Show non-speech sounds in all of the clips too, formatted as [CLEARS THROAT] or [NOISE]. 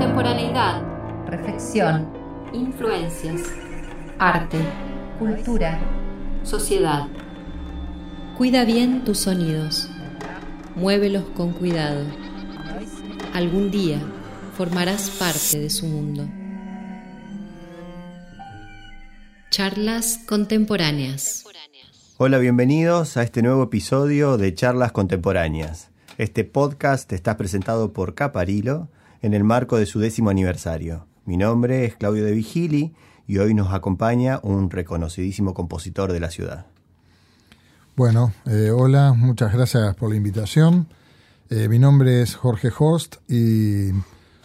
Contemporaneidad, reflexión, influencias, arte, cultura, sociedad. Cuida bien tus sonidos. Muévelos con cuidado. Algún día formarás parte de su mundo. Charlas contemporáneas. Hola, bienvenidos a este nuevo episodio de Charlas Contemporáneas. Este podcast está presentado por Caparilo en el marco de su décimo aniversario. Mi nombre es Claudio de Vigili y hoy nos acompaña un reconocidísimo compositor de la ciudad. Bueno, eh, hola, muchas gracias por la invitación. Eh, mi nombre es Jorge Host y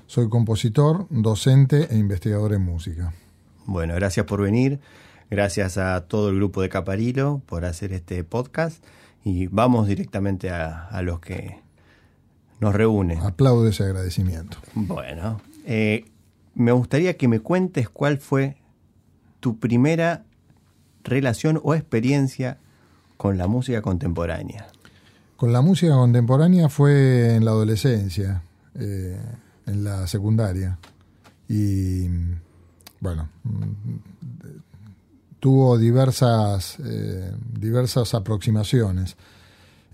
soy compositor, docente e investigador en música. Bueno, gracias por venir. Gracias a todo el grupo de Caparilo por hacer este podcast. Y vamos directamente a, a los que nos reúnen. Aplaudo ese agradecimiento. Bueno, eh, me gustaría que me cuentes cuál fue tu primera relación o experiencia con la música contemporánea. Con la música contemporánea fue en la adolescencia, eh, en la secundaria. Y bueno, tuvo diversas, eh, diversas aproximaciones.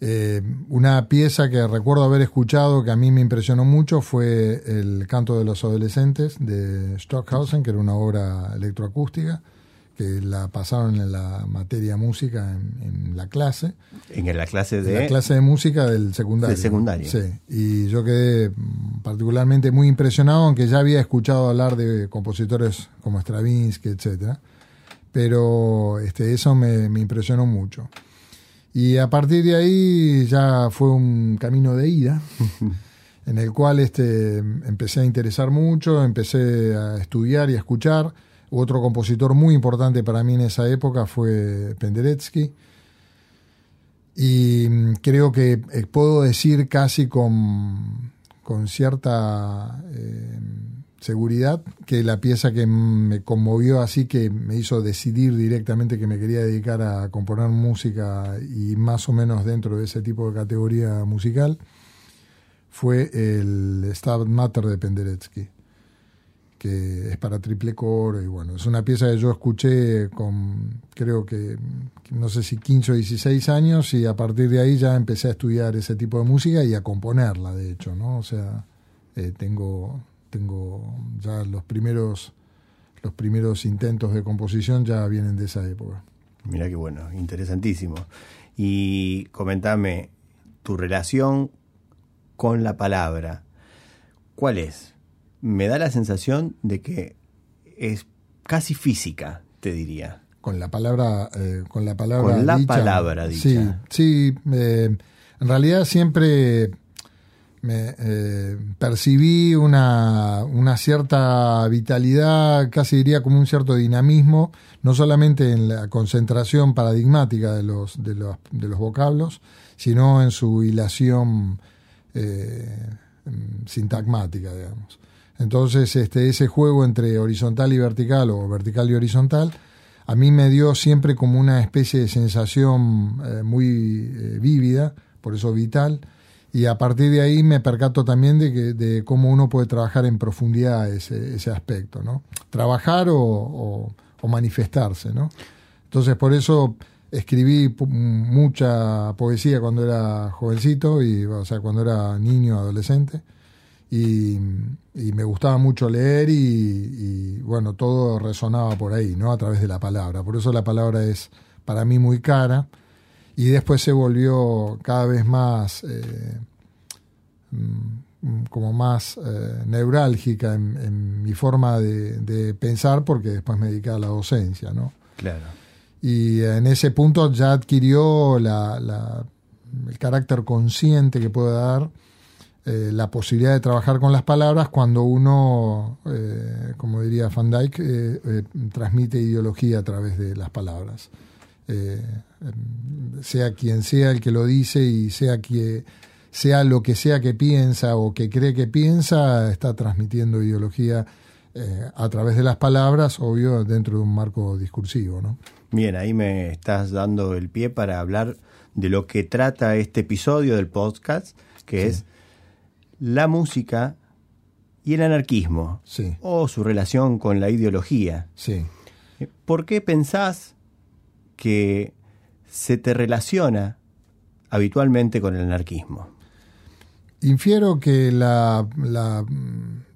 Eh, una pieza que recuerdo haber escuchado que a mí me impresionó mucho fue El canto de los adolescentes de Stockhausen, que era una obra electroacústica, que la pasaron en la materia música en, la clase. En la clase de... En la clase de música del secundario. Del secundario. Sí, y yo quedé particularmente muy impresionado, aunque ya había escuchado hablar de compositores como Stravinsky, etcétera pero este, eso me, me, impresionó mucho. Y a partir de ahí ya fue un camino de ida, [LAUGHS] en el cual este, empecé a interesar mucho, empecé a estudiar y a escuchar. Otro compositor muy importante para mí en esa época fue Penderecki. Y creo que eh, puedo decir casi con, con cierta... Eh, seguridad que la pieza que me conmovió así que me hizo decidir directamente que me quería dedicar a componer música y más o menos dentro de ese tipo de categoría musical fue el Stabat Mater de Penderecki que es para triple coro y bueno, es una pieza que yo escuché con creo que no sé si 15 o 16 años y a partir de ahí ya empecé a estudiar ese tipo de música y a componerla de hecho, ¿no? O sea, eh, tengo tengo ya los primeros los primeros intentos de composición ya vienen de esa época. Mira qué bueno, interesantísimo. Y comentame tu relación con la palabra. ¿Cuál es? Me da la sensación de que es casi física, te diría. Con la palabra, eh, con la palabra. Con la palabra dicha. Sí, sí. Eh, en realidad siempre me eh, percibí una, una, cierta vitalidad, casi diría como un cierto dinamismo, no solamente en la concentración paradigmática de los, de los, de los vocablos, sino en su hilación eh, sintagmática, digamos. Entonces, este, ese juego entre horizontal y vertical o vertical y horizontal, a mí me dio siempre como una especie de sensación eh, muy vívida, por eso vital, y a partir de ahí me percato también de, que, de cómo uno puede trabajar en profundidad ese, ese aspecto, ¿no? Trabajar o, manifestarse, ¿no? Entonces por eso escribí mucha poesía cuando era jovencito, y, o sea, cuando era niño, adolescente, y, y me gustaba mucho leer y, y, bueno, todo resonaba por ahí, ¿no? A través de la palabra. Por eso la palabra es para mí muy cara y después se volvió cada vez más eh, mm, como más eh, neurálgica en, mi forma de, pensar porque después me dediqué a la docencia, ¿no? Claro. Y en ese punto ya adquirió la, el carácter consciente que puede dar eh, la posibilidad de trabajar con las palabras cuando uno, como diría Van Dyck, transmite ideología a través de las palabras. Sea quien sea el que lo dice y sea que sea lo que sea que piensa o que cree que piensa, está transmitiendo ideología eh, a través de las palabras, obvio, dentro de un marco discursivo. ¿no? Bien, ahí me estás dando el pie para hablar de lo que trata este episodio del podcast, que es la música y el anarquismo, Sí, o su relación con la ideología. sí. ¿Por qué pensás que se te relaciona habitualmente con el anarquismo? Infiero que la, la-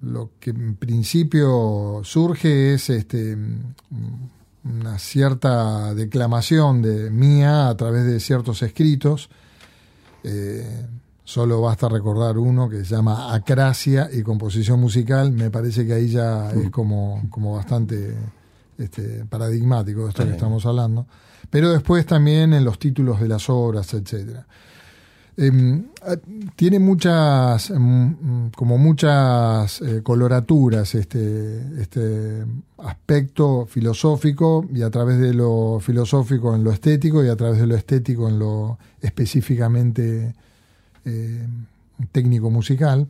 lo que en principio surge es este, una cierta declamación de mía a través de ciertos escritos. Eh, solo basta recordar uno que se llama Acracia y composición musical. Me parece que ahí ya es como, como bastante este, paradigmático de esto que estamos hablando. Pero después también en los títulos de las obras. Eh, ah, tiene muchas, mm, como muchas eh, coloraturas este, este aspecto filosófico y a través de lo filosófico en lo estético y a través de lo estético en lo específicamente eh, técnico musical,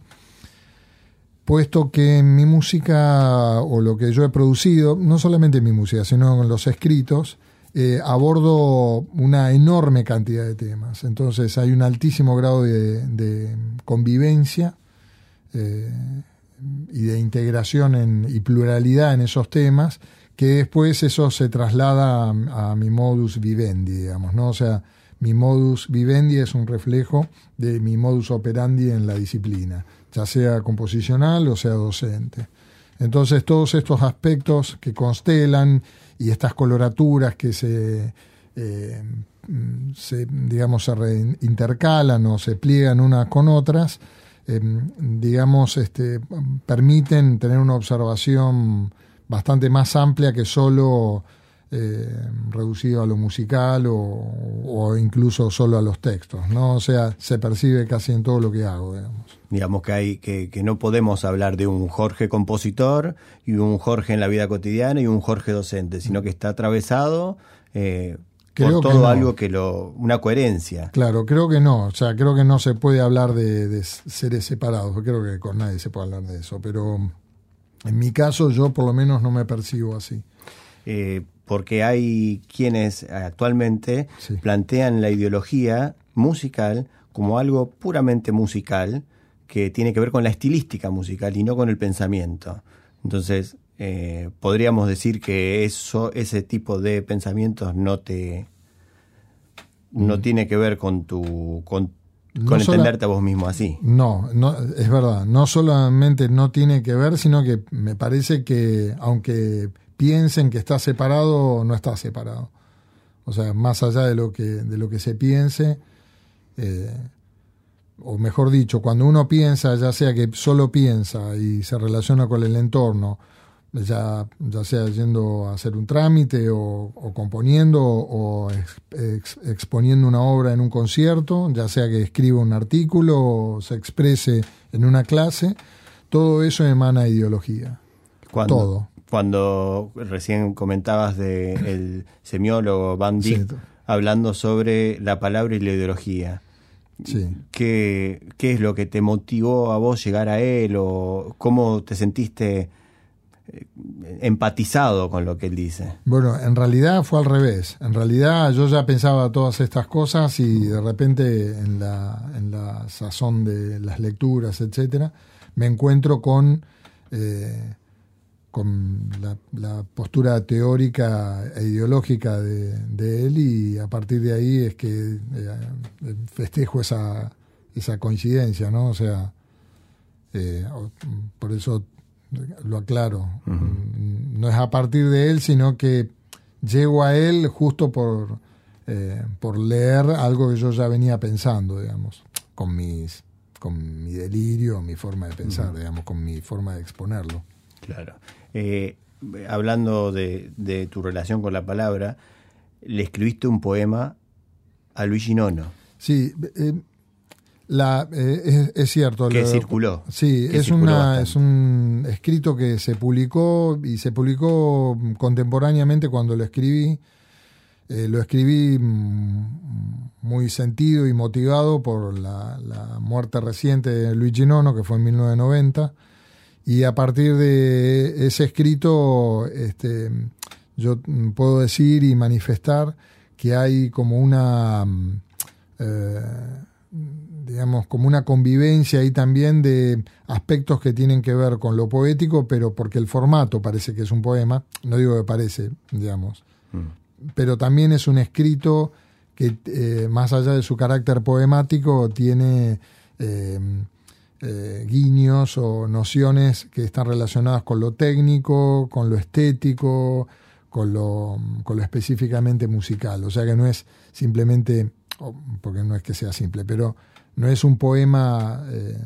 puesto que mi música o lo que yo he producido, no solamente en mi música, sino en los escritos, eh, abordo una enorme cantidad de temas. Entonces hay un altísimo grado de, convivencia eh, y de integración en- y pluralidad en esos temas, que después eso se traslada a, a mi modus vivendi, digamos, ¿no? O sea, mi modus vivendi es un reflejo de mi modus operandi en la disciplina, ya sea composicional o sea docente. Entonces todos estos aspectos que constelan y estas coloraturas que se, eh, se digamos, se intercalan o se pliegan unas con otras, eh, digamos, este, permiten tener una observación bastante más amplia que solo eh, reducido a lo musical o, o incluso solo a los textos, ¿no? O sea, se percibe casi en todo lo que hago, digamos. Digamos que hay que, que no podemos hablar de un Jorge compositor y un Jorge en la vida cotidiana y un Jorge docente, sino que está atravesado eh, Creo por que todo no. algo que lo una coherencia. Claro, creo que no, o sea, creo que no se puede hablar de, de seres separados, creo que con nadie se puede hablar de eso, pero en mi caso yo por lo menos no me percibo así. Eh, porque hay quienes actualmente Sí. plantean la ideología musical como algo puramente musical que tiene que ver con la estilística musical y no con el pensamiento. Entonces, eh, podríamos decir que eso, ese tipo de pensamientos no te no tiene que ver con tu con, Mm. No con sola- entenderte a vos mismo así. No, no, es verdad, no solamente no tiene que ver, sino que me parece que aunque piensen que está separado, no está separado. O sea, más allá de lo que, de lo que se piense, eh, o mejor dicho, cuando uno piensa, ya sea que solo piensa y se relaciona con el entorno, ya, ya sea yendo a hacer un trámite o, o componiendo o ex- ex- exponiendo una obra en un concierto, ya sea que escriba un artículo o se exprese en una clase, todo eso emana ideología. Cuando, Todo. Cuando recién comentabas de el semiólogo Sí, Dyck hablando sobre la palabra y la ideología. sí. ¿Qué, ¿Qué es lo que te motivó a vos llegar a él o cómo te sentiste eh, empatizado con lo que él dice? Bueno, en realidad fue al revés. En realidad yo ya pensaba todas estas cosas y de repente en la, en la sazón de las lecturas, etcétera, me encuentro con, eh, con la, la postura teórica e ideológica de, de él y a partir de ahí es que eh, festejo esa, esa coincidencia, ¿no? O sea, eh, por eso lo aclaro. No es a partir de él, sino que llego a él justo por, eh, por leer algo que yo ya venía pensando, digamos, con mis con mi delirio, mi forma de pensar, digamos, con mi forma de exponerlo. Claro. Eh, hablando de, de tu relación con la palabra, le escribiste un poema a Luigi Nono, Sí, eh, la, eh, es, es cierto. que lo- circuló. Sí, que es, circuló una, bastante. es un escrito que se publicó y se publicó contemporáneamente cuando lo escribí. Eh, lo escribí mm, muy sentido y motivado por la, la muerte reciente de Luigi Nono, que fue en 1990. Y a partir de ese escrito, este, yo puedo decir y manifestar que hay como una, mm, eh, digamos, como una convivencia ahí también de aspectos que tienen que ver con lo poético, pero porque el formato parece que es un poema, no digo que parece, digamos, Mm. pero también es un escrito que eh, más allá de su carácter poemático tiene eh, eh, guiños o nociones que están relacionadas con lo técnico, con lo estético, con lo, con lo específicamente musical. O sea que no es simplemente, porque no es que sea simple, pero no es un poema eh,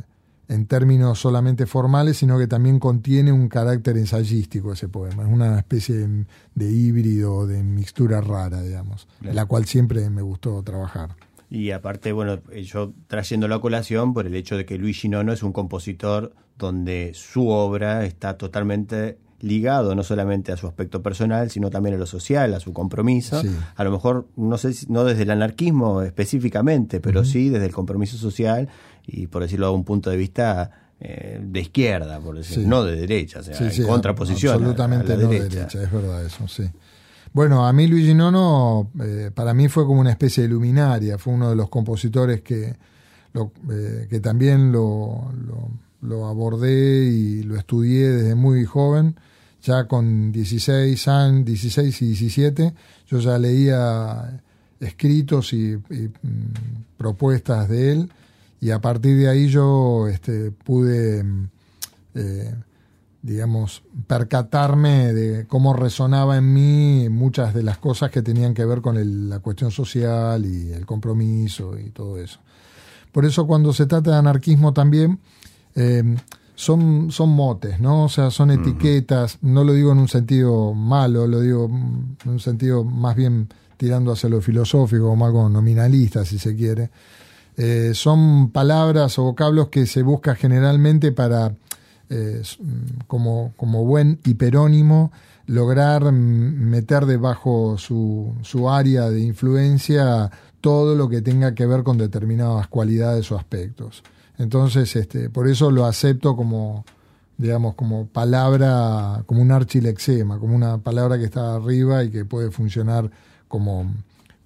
en términos solamente formales, sino que también contiene un carácter ensayístico ese poema. Es una especie de, de híbrido, de mixtura rara, digamos, Claro. la cual siempre me gustó trabajar. Y aparte, bueno, yo trayéndolo a colación por el hecho de que Luigi Nono es un compositor donde su obra está totalmente ligado no solamente a su aspecto personal, sino también a lo social, a su compromiso. Sí. A lo mejor, no sé si, no desde el anarquismo específicamente, pero sí desde el compromiso social y, por decirlo a un punto de vista eh, de izquierda, por decir, Sí. no de derecha, o sea, Sí, en contraposición. a- Absolutamente a la no derecha. derecha. es verdad eso, sí. Bueno, a mí Luigi Nono, eh, para mí fue como una especie de luminaria, fue uno de los compositores que, lo- eh, que también lo, lo, abordé y lo estudié desde muy joven, ya con 16 años, 16 y 17, yo ya leía escritos y, y, mm, propuestas de él y a partir de ahí yo este, pude mm, eh, digamos, percatarme de cómo resonaba en mí muchas de las cosas que tenían que ver con el- la cuestión social y el compromiso y todo eso. Por eso cuando se trata de anarquismo también, eh, son, son motes, ¿no? O sea, son etiquetas, no lo digo en un sentido malo, lo digo en un sentido más bien tirando hacia lo filosófico, como algo nominalista, si se quiere. Eh, son palabras o vocablos que se busca generalmente para, mm, como, como buen hiperónimo, lograr mm, meter debajo su, su área de influencia todo lo que tenga que ver con determinadas cualidades o aspectos. Entonces, este, por eso lo acepto como, digamos, como palabra, como un archilexema, como una palabra que está arriba y que puede funcionar como,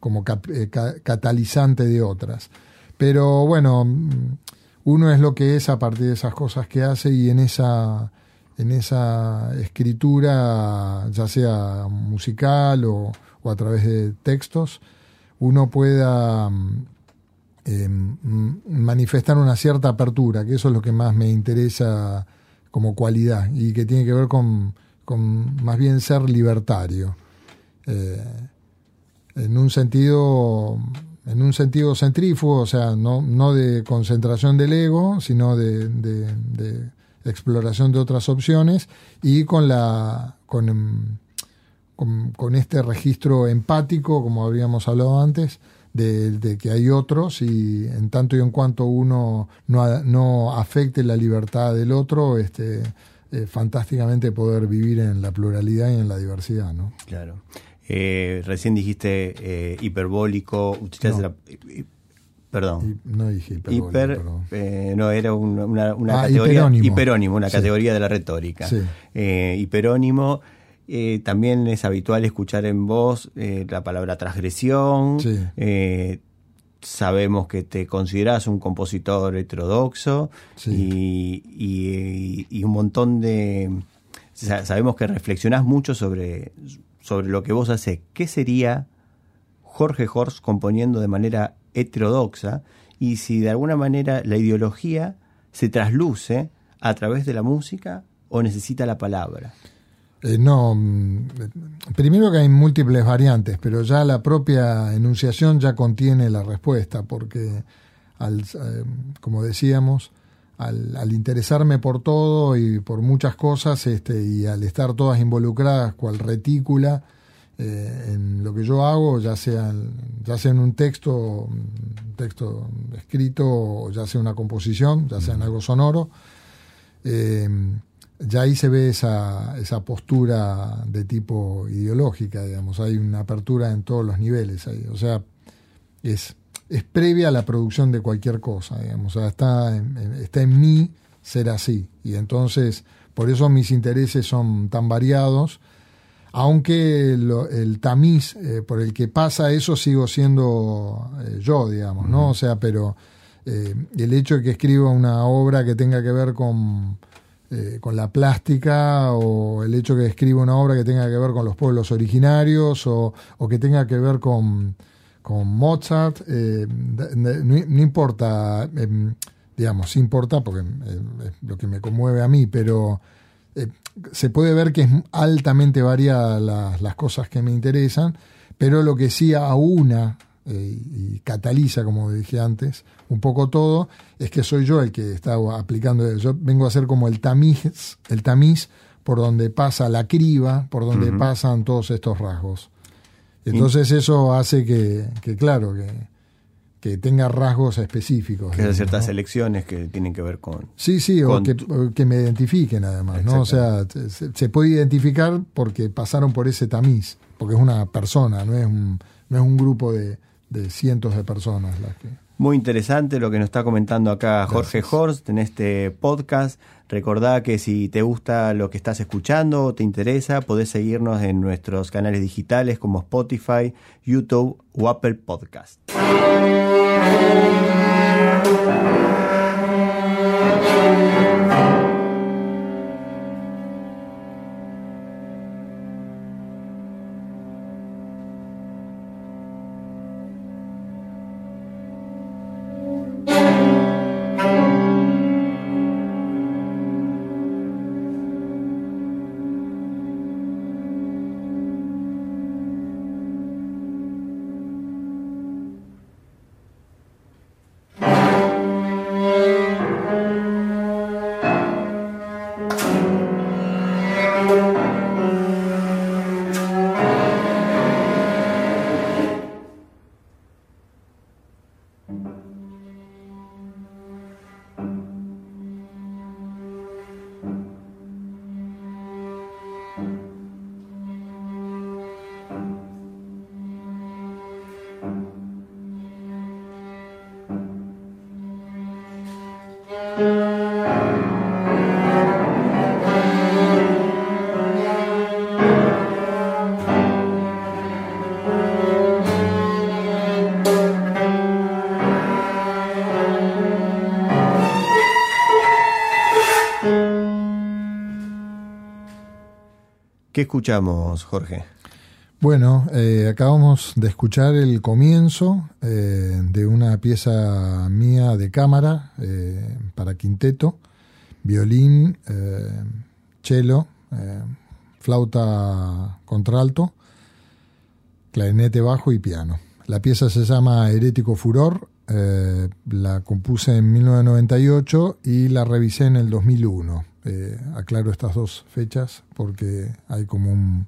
como eh, ca- catalizante de otras. Pero bueno, mm, uno es lo que es a partir de esas cosas que hace y en esa, en esa escritura, ya sea musical o, a través de textos, uno pueda mm, eh, mm, manifestar una cierta apertura, que eso es lo que más me interesa como cualidad y que tiene que ver con, con más bien ser libertario. Eh, en un sentido en un sentido centrífugo, o sea, no, no de concentración del ego, sino de, exploración de otras opciones y con la con, em, con, con este registro empático, como habíamos hablado antes, de, de que hay otros y en tanto y en cuanto uno no, no afecte la libertad del otro, este, eh, fantásticamente poder vivir en la pluralidad y en la diversidad, ¿no? Claro. Eh, recién dijiste eh, hiperbólico, utilizaste No. la- eh, perdón. No dije hiperbólico, Hiper, eh, no, era una, una, una Ah, categoría. hiperónimo. hiperónimo, una Sí. categoría de la retórica. Sí. Hiperónimo. también es habitual escuchar en voz la palabra transgresión. Sí. Sabemos que te consideras un compositor heterodoxo y, y- y un montón de... sa- Sabemos que reflexionás mucho sobre, sobre lo que vos haces. ¿Qué sería Jorge Horst componiendo de manera heterodoxa y si de alguna manera la ideología se trasluce a través de la música o necesita la palabra? Eh, no, mm, primero que hay múltiples variantes, pero ya la propia enunciación ya contiene la respuesta, porque, al, eh, como decíamos, al, al interesarme por todo y por muchas cosas, este, y al estar todas involucradas cual retícula eh, en lo que yo hago, ya sea, en- ya sea en un texto, texto escrito, o ya sea una composición, ya sea en algo sonoro, eh, ya ahí se ve esa, esa postura de tipo ideológica, digamos, hay una apertura en todos los niveles ahí, o sea, es, es previa a la producción de cualquier cosa, digamos, o sea, está en, está en mí ser así, y entonces, por eso mis intereses son tan variados, aunque el tamiz eh, por el que pasa eso sigo siendo eh, yo, digamos, ¿no? O sea, pero eh, el hecho de que escriba una obra que tenga que ver con, eh, con la plástica o el hecho de que escriba una obra que tenga que ver con los pueblos originarios o, o que tenga que ver con, con Mozart, eh, no, no, importa, eh, digamos, importa porque eh, es lo que me conmueve a mí, pero eh, se puede ver que es altamente variada las, las cosas que me interesan, pero lo que sí aúna eh, y cataliza, como dije antes, un poco todo, es que soy yo el que está aplicando, yo vengo a ser como el tamiz, el tamiz por donde pasa la criba, por donde uh -huh. pasan todos estos rasgos. Entonces eso hace que, que claro, que, que, tenga rasgos específicos. Que digamos, ciertas ¿no? elecciones que tienen que ver con... Sí, sí, con o que, me identifiquen además, ¿no? O sea, se, se, puede identificar porque pasaron por ese tamiz, porque es una persona, no es un, no es un grupo de, de cientos de personas las que... Muy interesante lo que nos está comentando acá Jorge Gracias. Horst en este podcast. Recordá que si te gusta lo que estás escuchando o te interesa, podés seguirnos en nuestros canales digitales como Spotify, YouTube o Apple Podcast. ¿Qué escuchamos, Jorge? Bueno, eh, acabamos de escuchar el comienzo eh, de una pieza mía de cámara eh, para quinteto, violín, cello, flauta contralto, clarinete bajo y piano. La pieza se llama Herético Furor, la compuse en 1998 y la revisé en el 2001 eh, aclaro estas dos fechas porque hay como un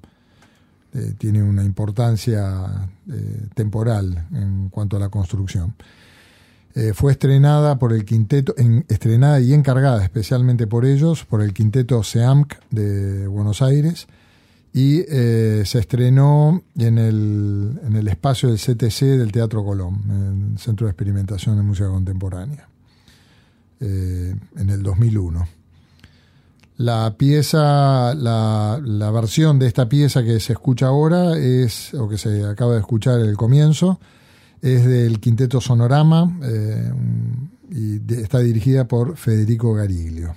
eh, tiene una importancia eh, temporal en cuanto a la construcción. fue estrenada por el quinteto, en, estrenada y encargada especialmente por ellos, por el quinteto SEAMC de Buenos Aires, y se estrenó en el, en el espacio del CTC del Teatro Colón, el Centro de Experimentación de Música Contemporánea, en el 2001. La pieza, la, versión de esta pieza que se escucha ahora es, o que se acaba de escuchar el comienzo, es del Quinteto Sonorama eh, y está dirigida por Federico Gariglio.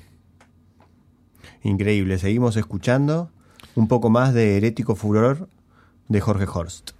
Increíble, seguimos escuchando un poco más de Herético Furor de Jorge Horst.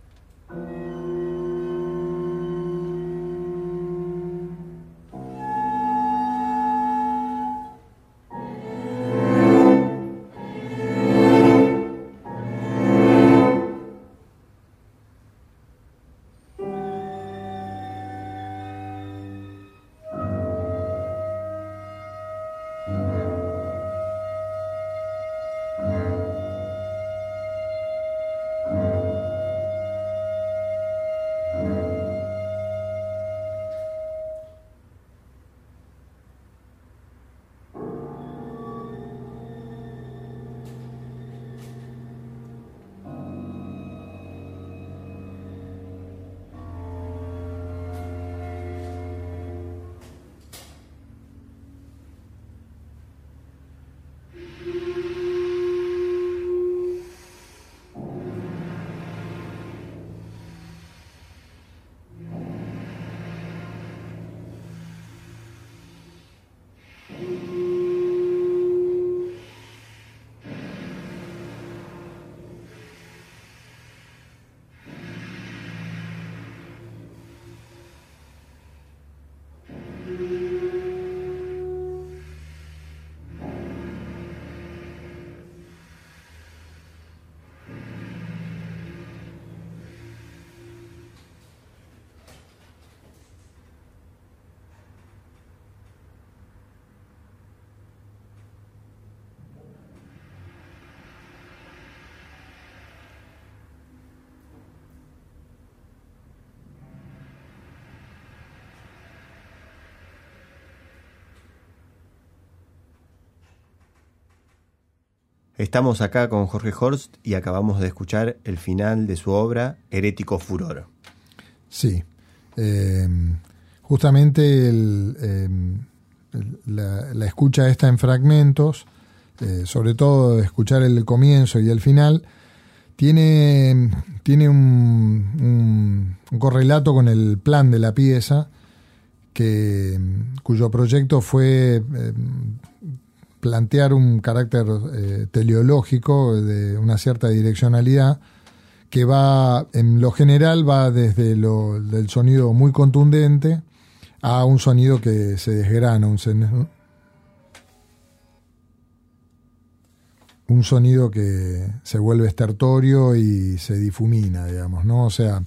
Estamos acá con Jorge Horst y acabamos de escuchar el final de su obra Herético Furor. Sí. Eh, justamente eh, la, escucha esta en fragmentos, eh, sobre todo escuchar el comienzo y el final, tiene, tiene un, un, un, correlato con el plan de la pieza, que, cuyo proyecto fue plantear un carácter eh, teleológico de una cierta direccionalidad que va, en lo general, va desde lo del sonido muy contundente a un sonido que se desgrana, un, un sonido que se vuelve estertorio y se difumina, digamos, ¿no? O sea,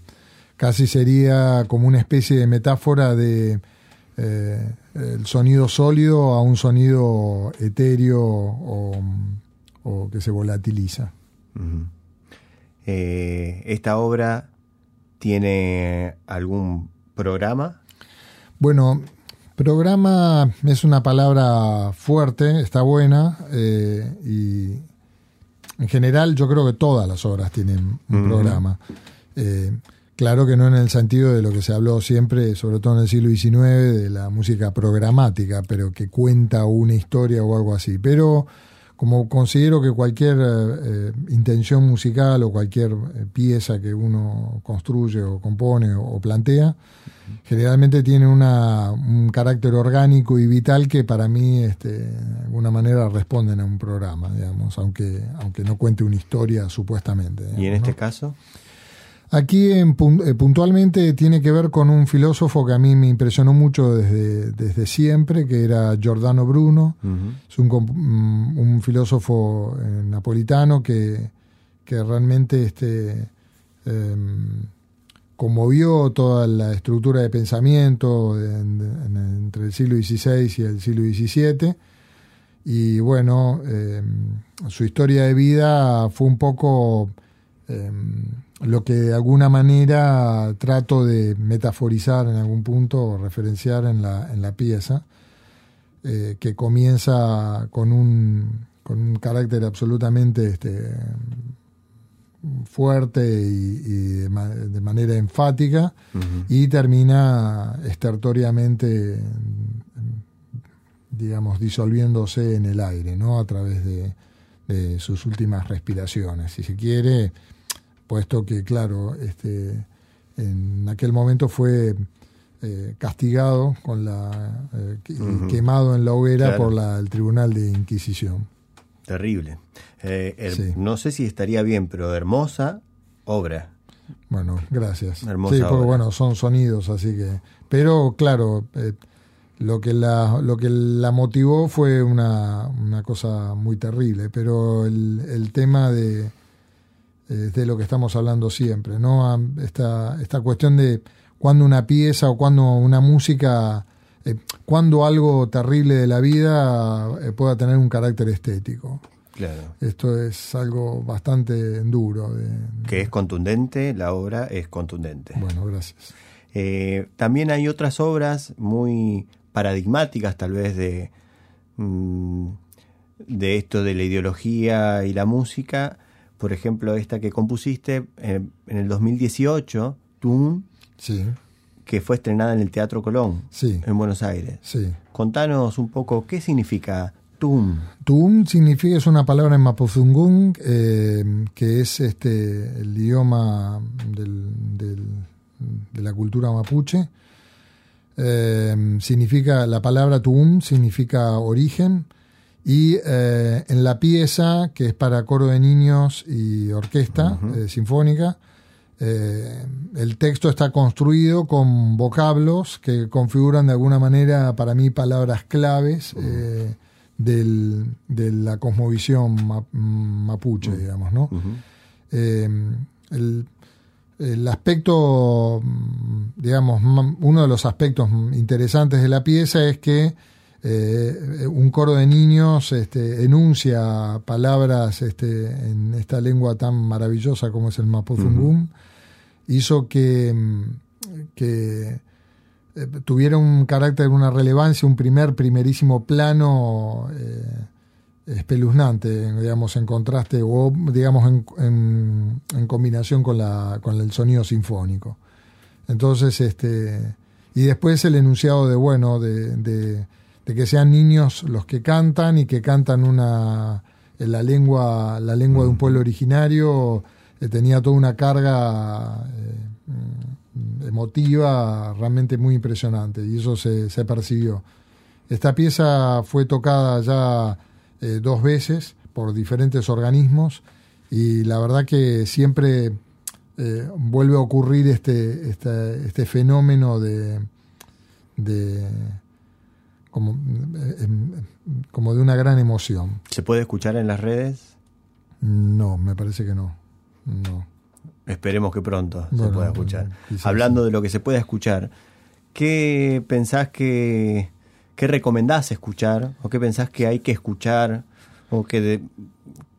casi sería como una especie de metáfora de eh, el sonido sólido a un sonido etéreo o, o que se volatiliza. Uh -huh. eh, ¿Esta obra tiene algún programa? Bueno, programa es una palabra fuerte, está buena eh, y en general yo creo que todas las obras tienen un uh -huh. programa. Eh, Claro que no en el sentido de lo que se habló siempre, sobre todo en el siglo XIX, de la música programática, pero que cuenta una historia o algo así. Pero como considero que cualquier eh, intención musical o cualquier eh, pieza que uno construye o compone o, o plantea, generalmente tiene una, un carácter orgánico y vital que para mí este, de alguna manera responden a un programa, digamos, aunque, aunque no cuente una historia supuestamente. Digamos, ¿Y en este ¿no? caso? Aquí en, eh, puntualmente tiene que ver con un filósofo que a mí me impresionó mucho desde, desde siempre, que era Giordano Bruno. Uh -huh. Es un, mm, un filósofo eh, napolitano que, que realmente este, eh, conmovió toda la estructura de pensamiento en, en, entre el siglo XVI y el siglo XVII. Y bueno, eh, su historia de vida fue un poco lo que de alguna manera trato de metaforizar en algún punto o referenciar en la, en la pieza, eh, que comienza con un, con un carácter absolutamente este, fuerte y, y de, ma de, manera enfática uh -huh. y termina estertoriamente, digamos, disolviéndose en el aire, ¿no? A través de, de sus últimas respiraciones. Si se quiere, puesto que, claro, este, en aquel momento fue eh, castigado con la eh, uh -huh. quemado en la hoguera claro. por la, el Tribunal de Inquisición. Terrible. Eh, sí. No sé si estaría bien, pero hermosa obra. Bueno, gracias. Hermosa sí, porque obra. bueno, son sonidos, así que. Pero claro, lo que la lo que la motivó fue una, una cosa muy terrible. Pero el, el tema de de lo que estamos hablando siempre, ¿no? Esta, esta cuestión de cuando una pieza o cuando una música, eh, cuando algo terrible de la vida eh, pueda tener un carácter estético. Claro. Esto es algo bastante duro. De, que es contundente, la obra es contundente. Bueno, gracias. Eh, también hay otras obras muy paradigmáticas, tal vez, de, mm, de esto de la ideología y la música por ejemplo, esta que compusiste eh, en el 2018, Tum, sí. que fue estrenada en el Teatro Colón, sí. en Buenos Aires. Sí. Contanos un poco qué significa Tum. Tum significa, es una palabra en Mapuzungún, eh, que es este el idioma del, del, de la cultura mapuche. Eh, significa, la palabra Tum significa origen y eh, en la pieza, que es para coro de niños y orquesta uh -huh. eh, sinfónica, eh, el texto está construido con vocablos que configuran de alguna manera para mí palabras claves uh -huh. del, de la cosmovisión ma mapuche, uh -huh. digamos, ¿no? El, el aspecto, digamos, uno de los aspectos interesantes de la pieza es que eh, un coro de niños este, enuncia palabras este, en esta lengua tan maravillosa como es el Mapuzungún, uh -huh. hizo que, que eh, tuviera un carácter, una relevancia, un primer, primerísimo plano eh, espeluznante, digamos, en contraste o, digamos, en, en, en combinación con, la, con el sonido sinfónico. Entonces, este, y después el enunciado de, bueno, de, de, de que sean niños los que cantan y que cantan una, en la lengua, la lengua de un pueblo originario, eh, tenía toda una carga eh, emotiva realmente muy impresionante y eso se, se percibió. Esta pieza fue tocada ya eh, dos veces por diferentes organismos y la verdad que siempre eh, vuelve a ocurrir este, este, este fenómeno de, de como, eh, como de una gran emoción. ¿Se puede escuchar en las redes? No, me parece que no. No. Esperemos que pronto se pueda escuchar. Hablando de lo que se puede escuchar, ¿qué pensás que qué recomendás escuchar o qué pensás que hay que escuchar o que de-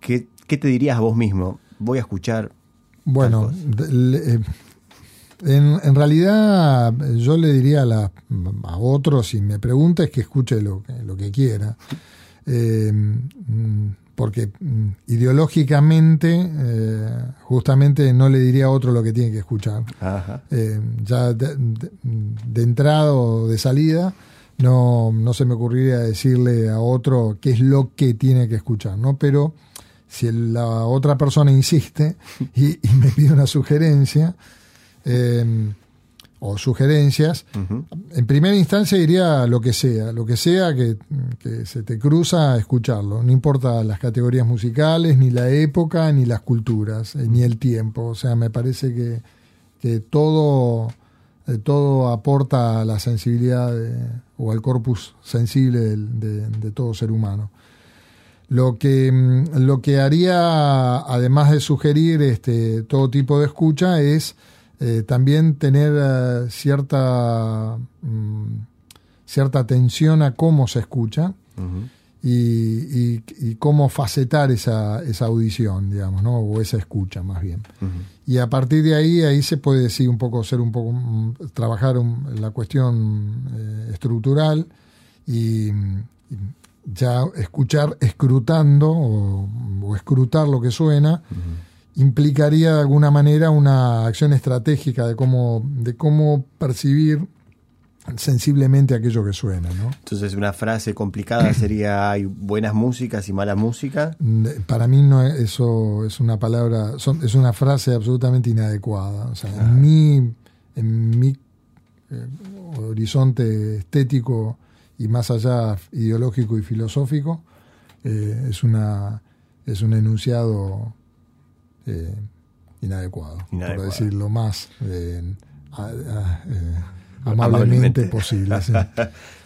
qué, qué te dirías a vos mismo? Voy a escuchar Bueno, Tal de- le- en, en realidad yo le diría a, la- a otros, si me pregunta, es que escuche lo que, lo que quiera. Eh, porque ideológicamente, eh, justamente no le diría a otro lo que tiene que escuchar. Ajá. Eh, ya de, de- de entrada o de salida, no, no se me ocurriría decirle a otro qué es lo que tiene que escuchar, ¿no? Pero si la otra persona insiste [LAUGHS] y, y me pide una sugerencia, eh, o sugerencias, en primera instancia diría lo que sea, lo que sea que, que se te cruza, escucharlo. No importa las categorías musicales, ni la época, ni las culturas, eh, ni el tiempo. O sea, me parece que, que todo, eh, todo aporta a la sensibilidad de- o al corpus sensible de, de todo ser humano. Lo que, mm, lo que haría, además de sugerir este, todo tipo de escucha, es eh, también tener eh, cierta, mm, cierta atención a cómo se escucha y, y- y cómo facetar esa, esa audición, digamos, ¿no? o esa escucha más bien. Y a partir de ahí, ahí se puede sí un poco ser un poco mm, trabajar un- la cuestión eh, estructural y, mm, y ya escuchar escrutando o, o escrutar lo que suena implicaría de alguna manera una acción estratégica de cómo de cómo percibir sensiblemente aquello que suena, ¿no? Entonces una frase complicada [CLEARS THROAT] sería hay buenas músicas y malas músicas. Ne- Para mí no es- eso es una palabra, son- es una frase absolutamente inadecuada. O sea, en mi, en mi eh, horizonte estético y más allá ideológico y filosófico, eh, es una es un enunciado eh, inadecuado, Inadecuado. por decirlo más eh, a- a- eh, amablemente, Amablemente. posible. sí. [LAUGHS]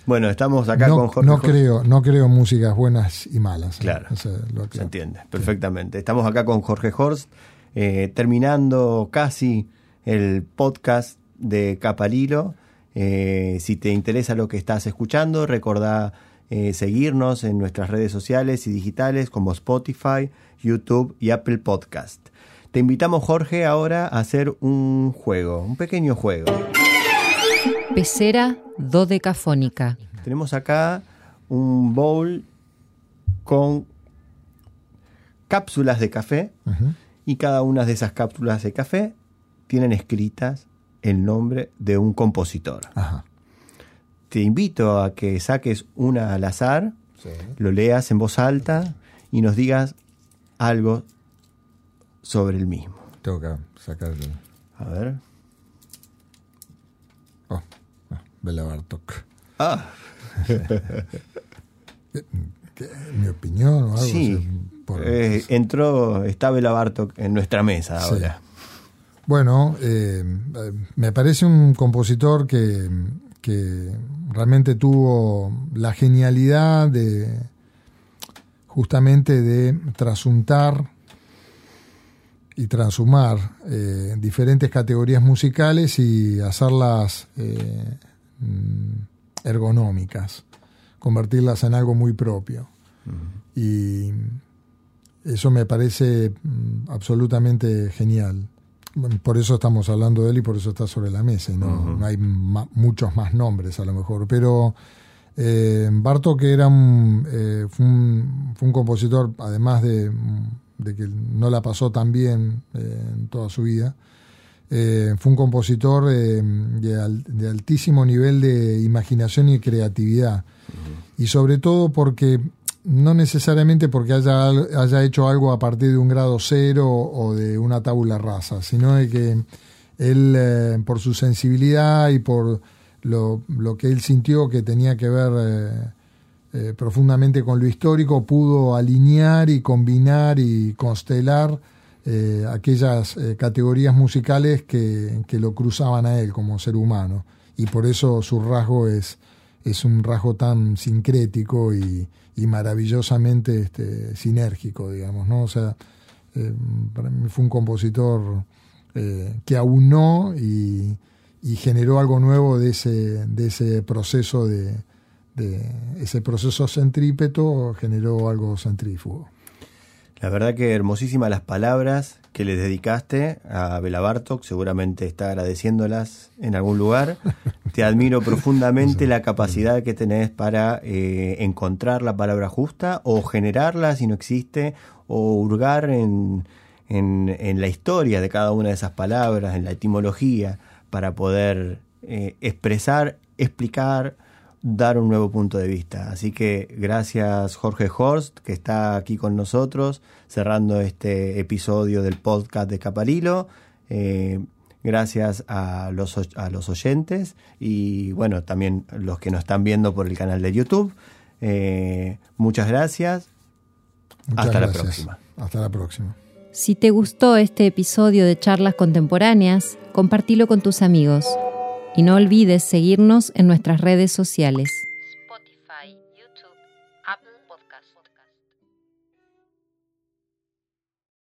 Bueno, estamos acá no, con Jorge. no Jorge- creo, no creo músicas buenas y malas. Claro. O sea, lo Se entiende, perfectamente. Estamos acá con Jorge Horst, terminando casi el podcast de Caparilo. Eh, si te interesa lo que estás escuchando, recordá eh, seguirnos en nuestras redes sociales y digitales como Spotify, YouTube y Apple Podcast. Te invitamos, Jorge, ahora a hacer un juego, un pequeño juego. Pecera dodecafónica. Tenemos acá un bowl con cápsulas de café y cada una de esas cápsulas de café tienen escritas el nombre de un compositor. Ajá. Te invito a que saques una al azar, Sí. lo leas en voz alta y nos digas algo sobre el mismo. Tengo que sacar el. A ver. Oh, ah, Bela Bartok. Ah, [LAUGHS] ¿Qué, ¿Mi opinión o algo? sí. Por- Eh, entró, está Bela Bartok en nuestra mesa Sí. ahora. Bueno, eh, eh, me parece un compositor que, que realmente tuvo la genialidad de justamente de trasuntar y transhumar eh, diferentes categorías musicales y hacerlas eh, mm, ergonómicas, convertirlas en algo muy propio. Y eso me parece mm, absolutamente genial. Bueno, Por eso estamos hablando de él y por eso está sobre la mesa. Y no, hay muchos más nombres a lo mejor. Pero Eh, Bartok era un, eh, fue, un, fue un compositor, además de, de, que no la pasó tan bien eh, en toda su vida, eh, fue un compositor de, de, altísimo nivel de imaginación y creatividad. Y sobre todo porque, no necesariamente porque haya, haya hecho algo a partir de un grado cero o de una tabula rasa, sino de que él, por su sensibilidad y por lo, lo, que él sintió que tenía que ver eh, eh, profundamente con lo histórico, pudo alinear y combinar y constelar eh, aquellas eh, categorías musicales que, que, lo cruzaban a él como ser humano. Y por eso su rasgo es, es un rasgo tan sincrético y, y maravillosamente este, sinérgico, digamos, ¿no? O sea, para mí fue un compositor que aunó y, y generó algo nuevo de ese, de ese proceso de, de, ese proceso centrípeto generó algo centrífugo. La verdad que hermosísimas las palabras que le dedicaste a Bela Bartok, seguramente está agradeciéndolas en algún lugar. [LAUGHS] Te admiro profundamente la capacidad que tenés para eh, encontrar la palabra justa o generarla si no existe, o hurgar en, en, en la historia de cada una de esas palabras, en la etimología para poder eh, expresar, explicar, dar un nuevo punto de vista. Así que gracias Jorge Horst, que está aquí con nosotros, cerrando este episodio del podcast de Caparilo. Eh, gracias a los, a los oyentes y bueno, también los que nos están viendo por el canal de YouTube. Eh, muchas gracias. Muchas Hasta gracias. la próxima. Hasta la próxima. Si te gustó este episodio de Charlas Contemporáneas, compartilo con tus amigos y no olvides seguirnos en nuestras redes sociales.